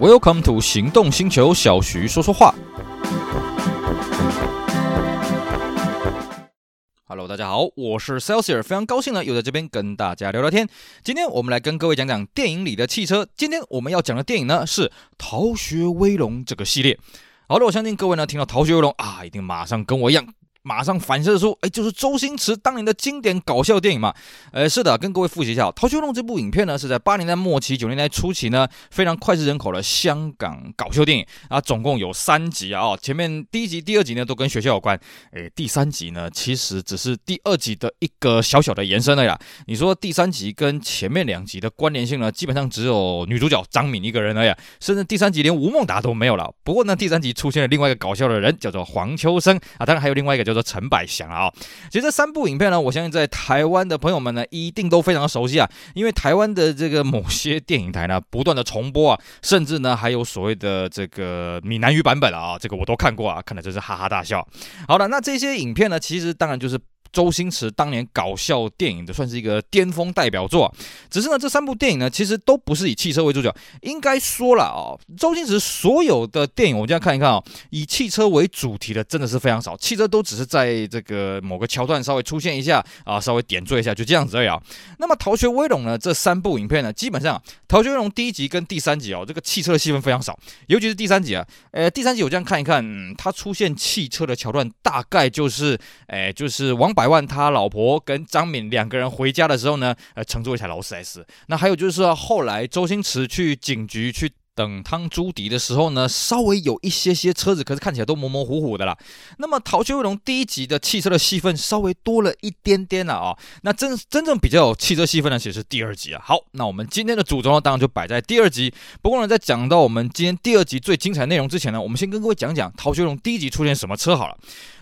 Welcome to 行动星球，小徐说说话。Hello，大家好，我是 Celsius，非常高兴呢，又在这边跟大家聊聊天。今天我们来跟各位讲讲电影里的汽车。今天我们要讲的电影呢是《逃学威龙》这个系列。好的，我相信各位呢听到《逃学威龙》啊，一定马上跟我一样。马上反射出，哎，就是周星驰当年的经典搞笑电影嘛。呃，是的，跟各位复习一下，《逃学威龙》这部影片呢，是在八年代末期、九年代初期呢，非常脍炙人口的香港搞笑电影啊。总共有三集啊，前面第一集、第二集呢都跟学校有关，哎，第三集呢其实只是第二集的一个小小的延伸了呀。你说第三集跟前面两集的关联性呢，基本上只有女主角张敏一个人了呀，甚至第三集连吴孟达都没有了。不过呢，第三集出现了另外一个搞笑的人，叫做黄秋生啊，当然还有另外一个叫做。陈百祥啊，其实这三部影片呢，我相信在台湾的朋友们呢，一定都非常熟悉啊，因为台湾的这个某些电影台呢，不断的重播啊，甚至呢还有所谓的这个闽南语版本啊，这个我都看过啊，看的真是哈哈大笑。好了，那这些影片呢，其实当然就是。周星驰当年搞笑电影的算是一个巅峰代表作，只是呢，这三部电影呢，其实都不是以汽车为主角。应该说了啊，周星驰所有的电影，我这样看一看啊，以汽车为主题的真的是非常少，汽车都只是在这个某个桥段稍微出现一下啊，稍微点缀一下，就这样子而已啊。那么《逃学威龙》呢，这三部影片呢，基本上《逃学威龙》第一集跟第三集哦，这个汽车的戏份非常少，尤其是第三集啊，呃，第三集我这样看一看，它出现汽车的桥段大概就是，哎，就是王。百万他老婆跟张敏两个人回家的时候呢，呃，乘坐一台劳斯莱斯。那还有就是，后来周星驰去警局去等汤朱迪的时候呢，稍微有一些些车子，可是看起来都模模糊糊的啦。那么《逃学威龙》第一集的汽车的戏份稍微多了一点点了啊。那真真正比较有汽车戏份呢，其实是第二集啊。好，那我们今天的主轴呢，当然就摆在第二集。不过呢，在讲到我们今天第二集最精彩内容之前呢，我们先跟各位讲讲《逃学威龙》第一集出现什么车好了。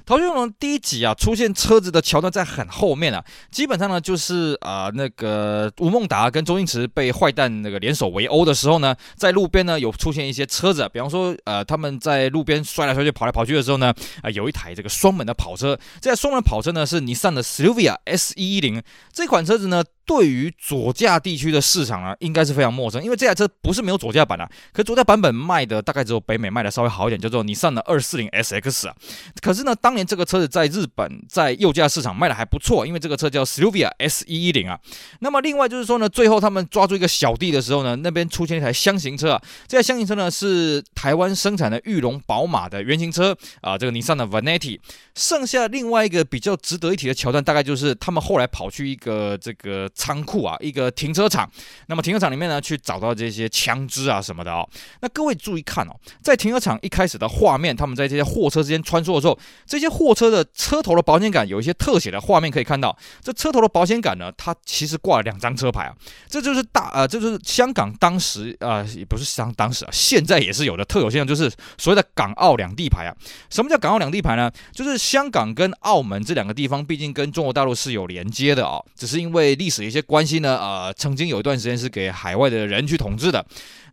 逃学威龙第一集啊，出现车子的桥段在很后面啊，基本上呢就是啊、那个吴孟达跟周星驰被坏蛋那个联手围殴的时候呢，在路边呢有出现一些车子，比方说呃他们在路边摔来摔去跑来跑去的时候呢，啊、有一台这个双门的跑车，这台双门跑车呢是尼桑的 Silvia S 一一零这款车子呢。对于左驾地区的市场呢，应该是非常陌生，因为这台车不是没有左驾版啊，可左驾版本卖的大概只有北美卖的稍微好一点，叫做尼桑的二四零 SX 啊。可是呢，当年这个车子在日本在右驾市场卖的还不错，因为这个车叫 Silvia S 一一零啊。那么另外就是说呢，最后他们抓住一个小弟的时候呢，那边出现一台厢型车啊，这台厢型车呢是台湾生产的裕隆宝马的原型车啊，这个尼桑的 Vanetti。剩下另外一个比较值得一提的桥段，大概就是他们后来跑去一个这个。仓库啊，一个停车场。那么停车场里面呢，去找到这些枪支啊什么的哦。那各位注意看哦，在停车场一开始的画面，他们在这些货车之间穿梭的时候，这些货车的车头的保险杆有一些特写的画面可以看到。这车头的保险杆呢，它其实挂了两张车牌啊。这就是大呃，这就是香港当时啊、也不是香当时啊，现在也是有的特有现象，就是所谓的港澳两地牌啊。什么叫港澳两地牌呢？就是香港跟澳门这两个地方，毕竟跟中国大陆是有连接的啊、哦，只是因为历史。一些关系呢，呃，曾经有一段时间是给海外的人去统治的。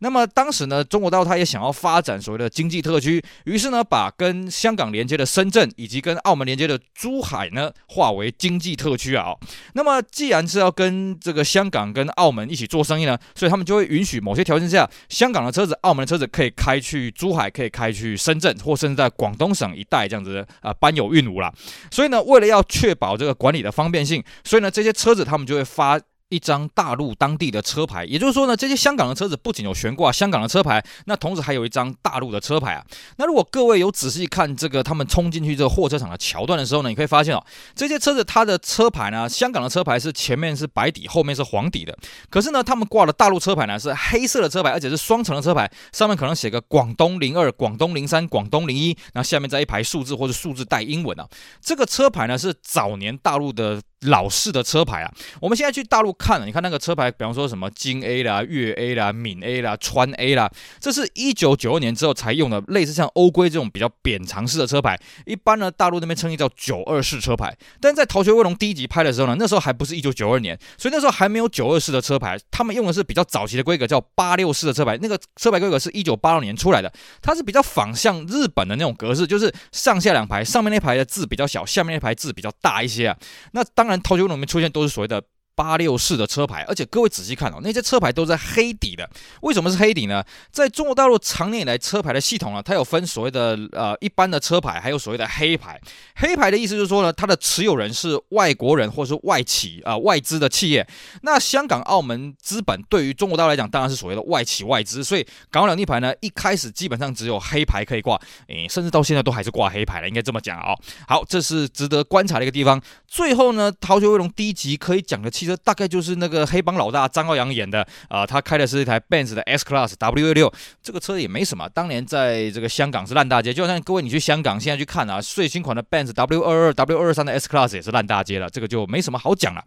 那么当时呢，中国大陆他也想要发展所谓的经济特区，于是呢，把跟香港连接的深圳以及跟澳门连接的珠海呢，划为经济特区啊。那么既然是要跟这个香港跟澳门一起做生意呢，所以他们就会允许某些条件下，香港的车子、澳门的车子可以开去珠海，可以开去深圳，或甚至在广东省一带这样子啊、呃，班有运无啦。所以呢，为了要确保这个管理的方便性，所以呢，这些车子他们就会发。一张大陆当地的车牌，也就是说呢，这些香港的车子不仅有悬挂香港的车牌，那同时还有一张大陆的车牌啊。那如果各位有仔细看这个他们冲进去这个货车场的桥段的时候呢，你可以发现哦，这些车子它的车牌呢，香港的车牌是前面是白底，后面是黄底的。可是呢，他们挂的大陆车牌呢是黑色的车牌，而且是双层的车牌，上面可能写个广东零二、广东零三、广东零一，那下面再一排数字或者数字带英文啊。这个车牌呢是早年大陆的。老式的车牌啊，我们现在去大陆看了，你看那个车牌，比方说什么京 A 啦、粤 A 啦、闽 A 啦、川 A 啦，这是一九九二年之后才用的，类似像欧规这种比较扁长式的车牌。一般呢，大陆那边称一叫九二式车牌。但在《逃学威龙》第一集拍的时候呢，那时候还不是一九九二年，所以那时候还没有九二式的车牌，他们用的是比较早期的规格，叫八六式的车牌。那个车牌规格是一九八六年出来的，它是比较仿像日本的那种格式，就是上下两排，上面那排的字比较小，下面那排字比较大一些啊。那当然。逃学威龙里面出现都是所谓的八六式的车牌，而且各位仔细看哦，那些车牌都是黑底的。为什么是黑底呢？在中国大陆长年以来车牌的系统呢，它有分所谓的呃一般的车牌，还有所谓的黑牌。黑牌的意思就是说呢，它的持有人是外国人或是外企啊、外资的企业。那香港、澳门资本对于中国大陆来讲，当然是所谓的外企外资。所以港澳两地牌呢，一开始基本上只有黑牌可以挂，诶，甚至到现在都还是挂黑牌了，应该这么讲啊、哦。好，这是值得观察的一个地方。最后呢，逃学威龙第一集可以讲的汽车大概就是那个黑帮老大张耀扬演的啊、他开的是一台 Benz 的 S Class W6，这个车也没什么，当年在这个香港是烂大街，就像各位你去香港现在去看啊，最新款的 Benz W 二二、W 二三的 S Class 也是烂大街了，这个就没什么好讲了。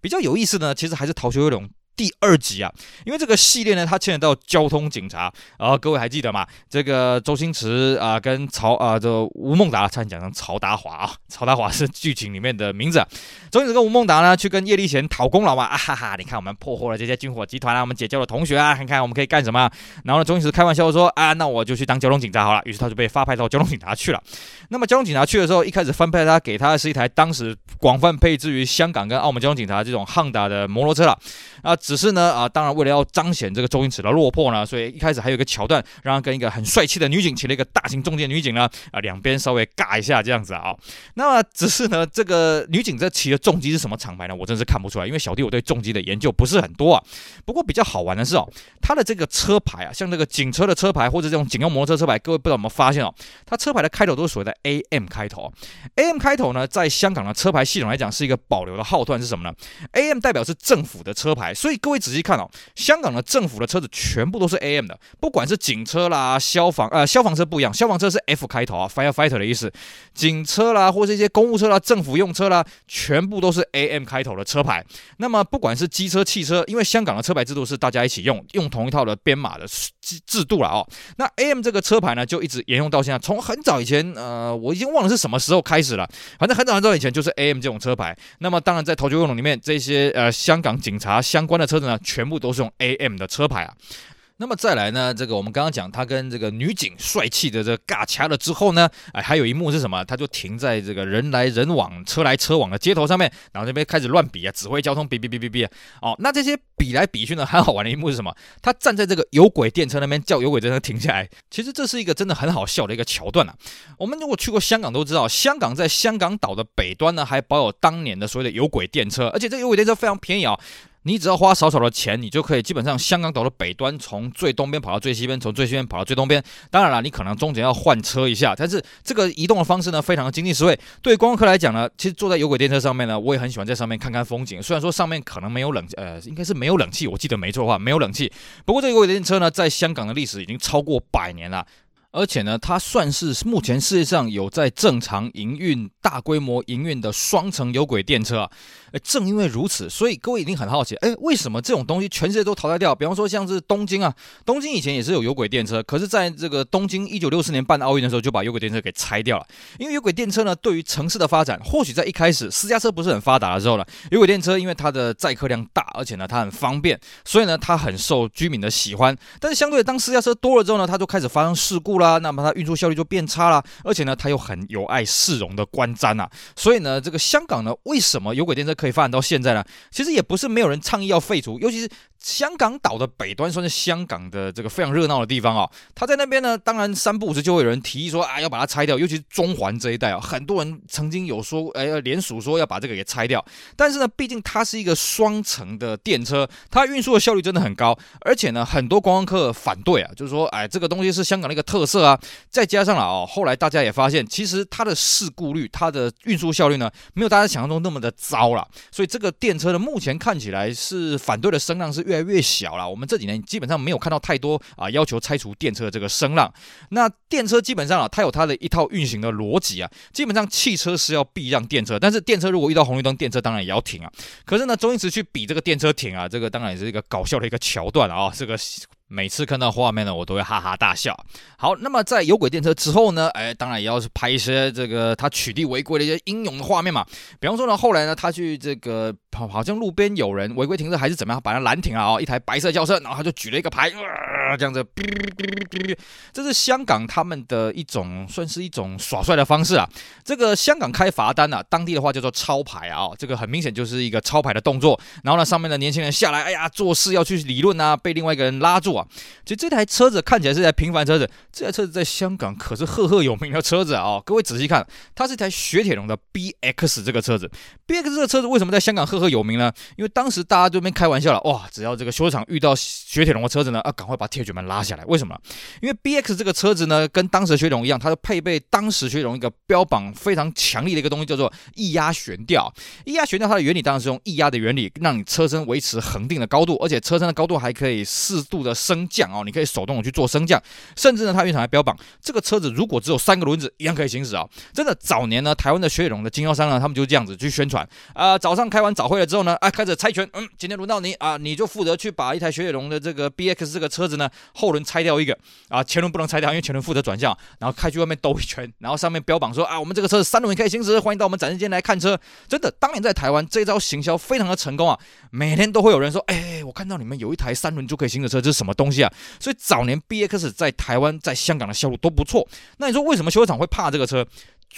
比较有意思的呢，其实还是逃学威龙。第二集啊，因为这个系列呢，它牵扯到交通警察，然后各位还记得吗？这个周星驰啊，跟曹啊，这、吴孟达差点讲成曹达华啊，曹达华是剧情里面的名字。周星驰跟吴孟达呢，去跟叶立贤讨功劳嘛，啊哈哈，你看我们破获了这些军火集团啊，我们解救了同学啊，看看我们可以干什么？然后呢，周星驰开玩笑说啊，那我就去当交通警察好了，于是他就被发派到交通警察去了。那么交通警察去的时候，一开始分配他给他的是一台当时广泛配置于香港跟澳门交通警察这种汉达的摩托车了啊。只是呢，啊，当然为了要彰显这个周星驰的落魄呢，所以一开始还有一个桥段，让他跟一个很帅气的女警骑了一个大型重机女警呢，啊，两边稍微尬一下这样子啊。那么只是呢，这个女警这骑的重机是什么厂牌呢？我真是看不出来，因为小弟我对重机的研究不是很多啊。不过比较好玩的是哦，它的这个车牌啊，像这个警车的车牌或者这种警用摩托车车牌，各位不知道有没有发现哦，它车牌的开头都是所谓的 AM 开头，AM 开头呢，在香港的车牌系统来讲是一个保留的号段是什么呢？AM 代表是政府的车牌，所以各位仔细看哦。香港的政府的车子全部都是 AM 的，不管是警车啦、消防呃消防车不一样，消防车是 F 开头啊，Firefighter 的意思。警车啦，或是一些公务车啦、政府用车啦，全部都是 AM 开头的车牌。那么不管是机车、汽车，因为香港的车牌制度是大家一起用，用同一套的编码的制制度了哦。那 AM 这个车牌呢，就一直沿用到现在。从很早以前，呃，我已经忘了是什么时候开始了，反正很早很早以前就是 AM 这种车牌。那么当然在逃学威龙里面，这些呃香港警察香相关的车子呢，全部都是用 AM 的车牌啊。那么再来呢，这个我们刚刚讲他跟这个女警帅气的这尬掐了之后呢，哎，还有一幕是什么？他就停在这个人来人往、车来车往的街头上面，然后这边开始乱比啊，指挥交通，比比比比比。哦，那这些比来比去呢，很好玩的一幕是什么？他站在这个有轨电车那边叫有轨电车停下来。其实这是一个真的很好笑的一个桥段啊。我们如果去过香港都知道，香港在香港岛的北端呢，还保有当年的所谓的有轨电车，而且这有轨电车非常便宜啊。你只要花少少的钱，你就可以基本上香港岛的北端，从最东边跑到最西边，从最西边跑到最东边。当然了，你可能中间要换车一下，但是这个移动的方式呢，非常的经济实惠。对观光客来讲呢，其实坐在有轨电车上面呢，我也很喜欢在上面看看风景。虽然说上面可能没有冷，呃，应该是没有冷气，我记得没错的话，没有冷气。不过这个有轨电车呢，在香港的历史已经超过百年了。而且呢，它算是目前世界上有在正常营运、大规模营运的双层有轨电车啊。正因为如此，所以各位一定很好奇，诶，为什么这种东西全世界都淘汰掉？比方说像是东京啊，东京以前也是有有轨电车，可是在这个东京一九六四年办奥运的时候，就把有轨电车给拆掉了。因为有轨电车呢，对于城市的发展，或许在一开始私家车不是很发达的时候呢，有轨电车因为它的载客量大，而且呢它很方便，所以呢它很受居民的喜欢。但是相对，当私家车多了之后呢，它就开始发生事故了啦，那么它运输效率就变差啦，而且呢它又很有碍市容的观瞻啊。所以呢，这个香港呢，为什么有轨电车可以发展到现在呢？其实也不是没有人倡议要废除，尤其是香港岛的北端，算是香港的这个非常热闹的地方、哦。他在那边呢，当然三不五时就会有人提议说啊，要把它拆掉。尤其是中环这一带啊，很多人曾经有说，哎，要联署说要把这个给拆掉。但是呢，毕竟它是一个双层的电车，它运输的效率真的很高，而且呢，很多观光客反对啊，就是说，哎，这个东西是香港的一个特色啊。再加上了哦，后来大家也发现，其实它的事故率、它的运输效率呢，没有大家想象中那么的糟了。所以这个电车呢，目前看起来是反对的声浪是越越来越小了。我们这几年基本上没有看到太多啊要求拆除电车的这个声浪。那电车基本上啊，它有它的一套运行的逻辑啊。基本上汽车是要避让电车，但是电车如果遇到红绿灯，电车当然也要停啊。可是呢，周星驰去比这个电车停啊，这个当然也是一个搞笑的一个桥段啊。这个。每次看到画面呢，我都会哈哈大笑。好，那么在有轨电车之后呢，哎，当然也要是拍一些这个他取缔违规的一些英勇的画面嘛。比方说呢，后来呢，他去这个好好像路边有人违规停车还是怎么样，把他拦停了啊，一台白色轿车，然后他就举了一个牌。啊这样子，这是香港他们的一种，算是一种耍帅的方式啊。这个香港开罚单啊，当地的话叫做抄牌啊，这个很明显就是一个抄牌的动作。然后呢，上面的年轻人下来，哎呀，做事要去理论啊，被另外一个人拉住啊。其实这台车子看起来是台平凡车子，这台车子在香港可是赫赫有名的车子啊。各位仔细看，它是一台雪铁龙的 BX 这个车子。BX 这个车子为什么在香港赫赫有名呢？因为当时大家这边开玩笑了，哇，只要这个修车厂遇到雪铁龙的车子呢，啊，赶快把铁卷门拉下来。为什么？因为 BX 这个车子呢，跟当时雪铁龙一样，它是配备当时雪铁龙一个标榜非常强力的一个东西，叫做液压悬吊。液压悬吊它的原理当然是用液压的原理，让你车身维持恒定的高度，而且车身的高度还可以适度的升降哦，你可以手动的去做升降。甚至呢，它原厂还标榜这个车子如果只有三个轮子，一样可以行驶啊。真的，早年呢，台湾的雪铁龙的经销商呢，他们就这样子去宣传啊、早上开完早会了之后呢，啊，开始猜拳，嗯，今天轮到你啊，你就负责去把一台雪铁龙的这个 BX 这个车子呢，后轮拆掉一个啊，前轮不能拆掉，因为前轮负责转向，然后开去外面兜一圈，然后上面标榜说啊，我们这个车三轮也可以行驶，欢迎到我们展示间来看车。真的，当年在台湾这招行销非常的成功啊，每天都会有人说，哎，我看到你们有一台三轮就可以行驶车，这是什么东西啊？所以早年 BX 在台湾、在香港的销路都不错。那你说为什么修车厂会怕这个车？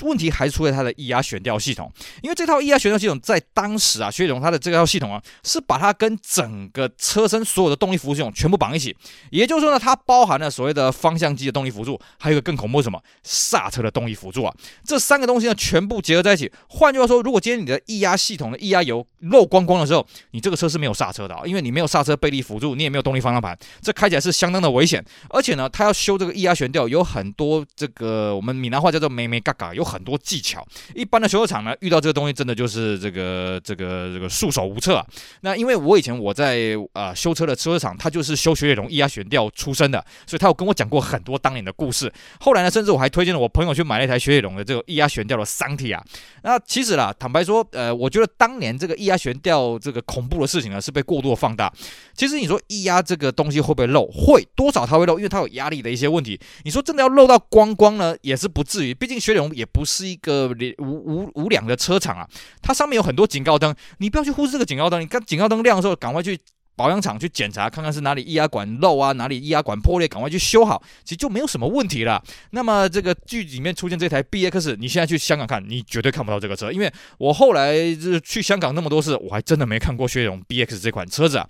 问题还是出在它的液压悬吊系统，因为这套液压悬吊系统在当时啊，雪铁龙它的这套系统啊，是把它跟整个车身所有的动力辅助系统全部绑一起，也就是说呢，它包含了所谓的方向机的动力辅助，还有一个更恐怖什么刹车的动力辅助啊，这三个东西呢全部结合在一起。换句话说，如果今天你的液压系统的液压油漏光光的时候，你这个车是没有刹车的啊，因为你没有刹车背力辅助，你也没有动力方向盘，这开起来是相当的危险。而且呢，它要修这个液压悬吊，有很多这个我们闽南话叫做眉眉角角，有很多技巧。一般的修车厂呢，遇到这个东西真的就是这个这个这个束手无策啊。那因为我以前我在啊、呃、修车的修车厂，他就是修雪铁龙液压悬吊出身的，所以他有跟我讲过很多当年的故事。后来呢，甚至我还推荐了我朋友去买了一台雪铁龙的这个液压悬吊的桑体啊。那其实啦，坦白说，呃，我觉得当年这个液压悬吊这个恐怖的事情呢，是被过度放大。其实你说液压这个东西会不会漏？会，多少它会漏，因为它有压力的一些问题。你说真的要漏到光光呢，也是不至于。毕竟雪铁龙也不是一个无无无良的车厂啊，它上面有很多警告灯，你不要去忽视这个警告灯。你看警告灯亮的时候，赶快去保养厂去检查，看看是哪里液压管漏啊，哪里液压管破裂，赶快去修好，其实就没有什么问题了。那么这个剧里面出现这台 BX，你现在去香港看，你绝对看不到这个车，因为我后来是去香港那么多次，我还真的没看过雪铁龙 BX 这款车子啊。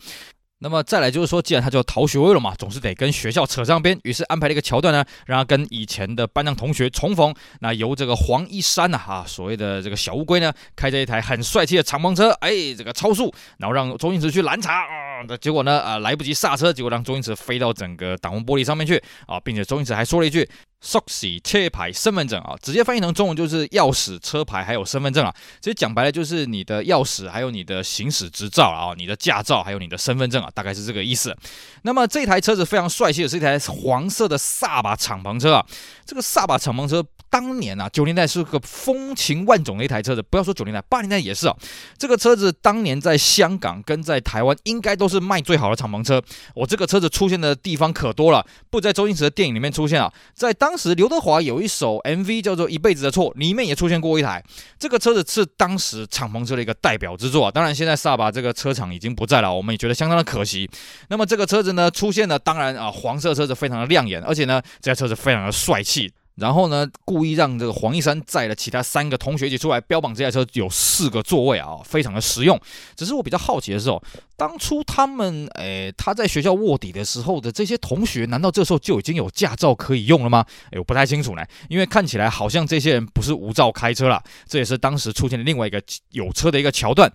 那么再来就是说，既然他就要逃学威了嘛，总是得跟学校扯上边，于是安排了一个桥段呢，让他跟以前的班上同学重逢。那由这个黄一山呐，哈，所谓的这个小乌龟呢，开着一台很帅气的敞篷车，哎，这个超速，然后让周星驰去拦查啊，结果呢，啊，来不及刹车，结果让周星驰飞到整个挡风玻璃上面去啊，并且周星驰还说了一句。钥匙、车牌、身份证啊，直接翻译成中文就是钥匙、车牌还有身份证啊。其实讲白了就是你的钥匙，还有你的行驶执照啊，你的驾照，还有你的身份证啊，大概是这个意思。那么这台车子非常帅气的是一台黄色的萨巴敞篷车啊，这个萨巴敞篷车。当年啊，九零代是个风情万种的一台车子，不要说九零代，八零代也是啊。这个车子当年在香港跟在台湾应该都都是卖最好的敞篷车。我这个车子出现的地方可多了，不在周星驰的电影里面出现啊，在当时刘德华有一首 MV 叫做《一辈子的错》，里面也出现过一台。这个车子是当时敞篷车的一个代表之作啊。当然，现在萨巴这个车厂已经不在了，我们也觉得相当的可惜。那么这个车子呢，出现了，当然啊，黄色车子非常的亮眼，而且呢，这台车子非常的帅气。然后呢，故意让这个黄一山载了其他三个同学一起出来，标榜这台车有四个座位啊，非常的实用。只是我比较好奇的是哦，当初他们诶他在学校卧底的时候的这些同学，难道这时候就已经有驾照可以用了吗？诶，我不太清楚呢，因为看起来好像这些人不是无照开车啦，这也是当时出现的另外一个有车的一个桥段。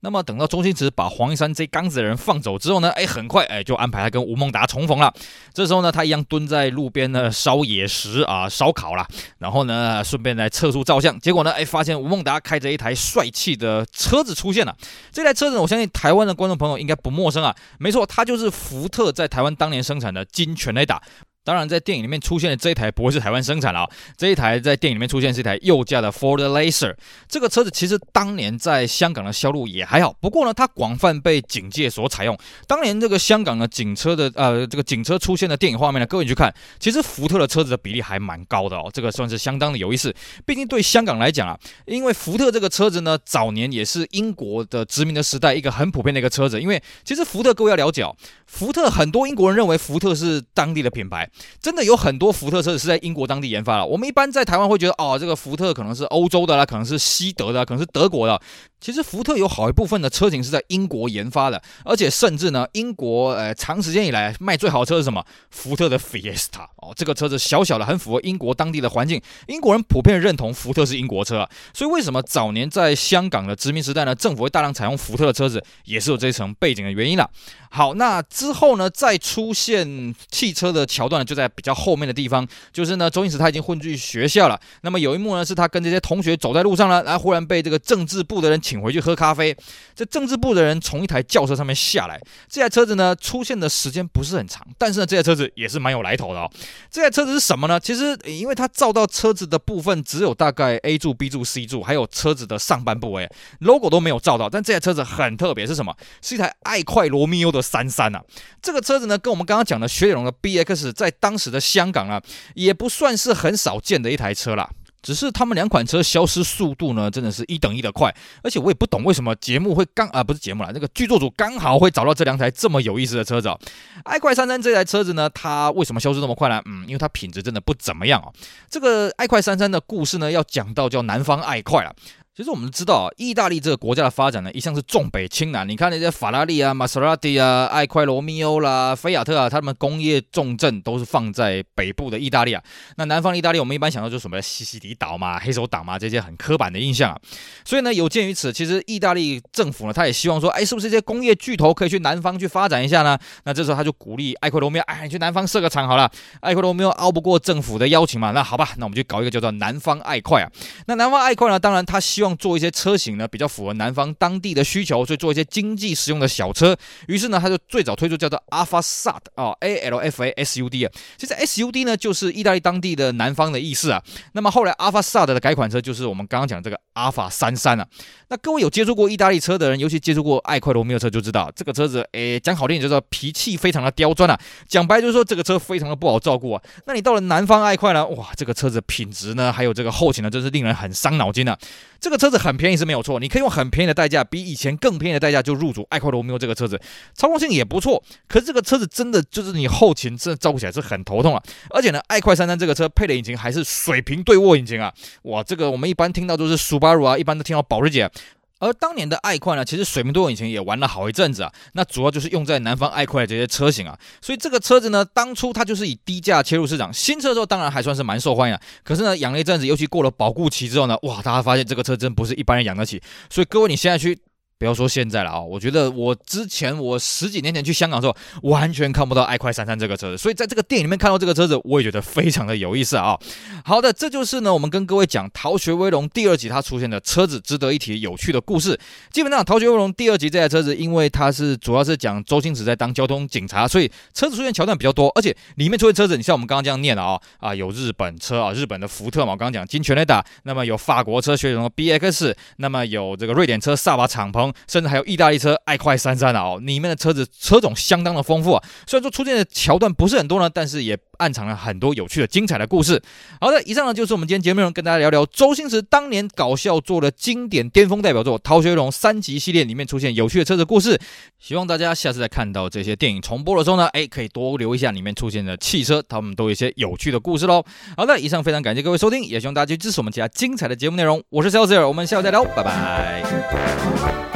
那么等到周星驰把黄一山这缸子的人放走之后呢，哎，很快哎就安排他跟吴孟达重逢了。这时候呢，他一样蹲在路边呢烧野食啊，烧烤了，然后呢顺便来测速照相。结果呢，哎，发现吴孟达开着一台帅气的车子出现了。这台车子，我相信台湾的观众朋友应该不陌生啊。没错，它就是福特在台湾当年生产的金全雷打。当然，在电影里面出现的这一台不会是台湾生产了啊，这一台在电影里面出现是一台右驾的 Ford Laser。这个车子其实当年在香港的销路也还好，不过呢，它广泛被警界所采用。当年这个香港的警车的呃这个警车出现的电影画面呢，各位你去看，其实福特的车子的比例还蛮高的哦，这个算是相当的有意思。毕竟对香港来讲啊，因为福特这个车子呢，早年也是英国的殖民的时代一个很普遍的一个车子。因为其实福特各位要了解哦，福特很多英国人认为福特是当地的品牌。真的有很多福特车子是在英国当地研发的。我们一般在台湾会觉得，哦，这个福特可能是欧洲的啦，可能是西德的，可能是德国的。其实福特有好一部分的车型是在英国研发的，而且甚至呢，英国呃长时间以来卖最好的车是什么？福特的 Fiesta 哦，这个车子小小的，很符合英国当地的环境。英国人普遍认同福特是英国车，所以为什么早年在香港的殖民时代呢，政府会大量采用福特的车子，也是有这一层背景的原因啦。好，那之后呢，再出现汽车的桥段呢，就在比较后面的地方，就是呢，周星驰他已经混进学校了。那么有一幕呢，是他跟这些同学走在路上呢，然后忽然被这个政治部的人请回去喝咖啡。这政治部的人从一台轿车上面下来，这台车子呢出现的时间不是很长，但是呢这台车子也是蛮有来头的哦。这台车子是什么呢？其实因为它照到车子的部分只有大概 A 柱、B 柱、C 柱，还有车子的上半部位，logo 都没有照到。但这台车子很特别，是什么？是一台爱快罗密欧的三三啊。这个车子呢跟我们刚刚讲的雪铁龙的 BX 在当时的香港啊也不算是很少见的一台车啦。只是他们两款车消失速度呢，真的是一等一的快，而且我也不懂为什么节目会刚啊不是节目啦，那个剧作组刚好会找到这两台这么有意思的车子哦。爱快三三这台车子呢，它为什么消失这么快呢？嗯，因为它品质真的不怎么样哦。这个爱快三三的故事呢，要讲到叫南方爱快了。其实我们知道啊，意大利这个国家的发展呢，一向是重北轻南。你看那些法拉利啊、玛莎拉蒂啊、爱快罗密欧啦、菲亚特啊，他们工业重镇都是放在北部的意大利啊。那南方意大利，我们一般想到就是什么西西里岛嘛、黑手党嘛这些很刻板的印象啊。所以呢，有鉴于此，其实意大利政府呢，他也希望说，哎，是不是这些工业巨头可以去南方去发展一下呢？那这时候他就鼓励爱快罗密欧，哎，你去南方设个厂好了。爱快罗密欧拗不过政府的邀请嘛，那好吧，那我们就搞一个叫做南方爱快啊。那南方爱快呢，当然他希望做一些车型。呢比较符合南方当地的需求，所以做一些经济实用的小车。于是呢，他就最早推出叫做 Alfa Sud 啊，A L F A S U D 啊。其实 S U D 呢就是意大利当地的南方的意思啊。那么后来 Alfa Sud 的改款车就是我们刚刚讲这个 Alfa 三三啊。那各位有接触过意大利车的人，尤其接触过爱快罗密欧车，就知道这个车子，诶，讲好听点就是脾气非常的刁钻啊，讲白就是说这个车非常的不好照顾啊。那你到了南方爱快呢，哇，这个车子品质呢，还有这个后勤呢，真是令人很伤脑筋啊。这个车子很便宜是没有错，你可以用很便宜的代价，比以前更便宜的代价就入主爱快罗密欧这个车子，操控性也不错。可是这个车子真的就是你后勤真的照顾起来是很头痛啊。而且呢，爱快三三这个车配的引擎还是水平对卧引擎啊，哇，这个我们一般听到都是 Subaru 啊，一般都听到保时捷。而当年的爱快呢，其实水平对卧引擎也玩了好一阵子啊。那主要就是用在南方爱快的这些车型啊。所以这个车子呢，当初它就是以低价切入市场，新车的时候当然还算是蛮受欢迎的。可是呢，养了一阵子，尤其过了保固期之后呢，哇，大家发现这个车真不是一般人养得起。所以各位，你现在去。不要说现在了啊，我觉得我之前我十几年前去香港的时候，完全看不到爱快三三这个车子，所以在这个电影里面看到这个车子，我也觉得非常的有意思啊。好的，这就是呢我们跟各位讲《逃学威龙》第二集它出现的车子值得一提有趣的故事。基本上《逃学威龙》第二集这台车子，因为它是主要是讲周星驰在当交通警察，所以车子出现桥段比较多，而且里面出现车子，你像我们刚刚这样念的啊啊，有日本车啊，日本的福特嘛，我刚刚讲金泉雷达，那么有法国车雪铁龙 BX，那么有这个瑞典车萨瓦敞篷，甚至还有意大。利车爱快三三啊，哦，里面的车子车种相当的丰富啊。虽然说出现的桥段不是很多呢，但是也暗藏了很多有趣的、精彩的故事。好的，以上呢就是我们今天节目内容，跟大家聊聊周星驰当年搞笑做的经典巅峰代表作《逃学威龙》三集系列里面出现有趣的车子故事。希望大家下次再看到这些电影重播的时候呢，哎，可以多留一下里面出现的汽车，他们都有一些有趣的故事喽。好的，以上非常感谢各位收听，也希望大家去支持我们其他精彩的节目内容。我是 Celsius，我们下次再聊，拜拜。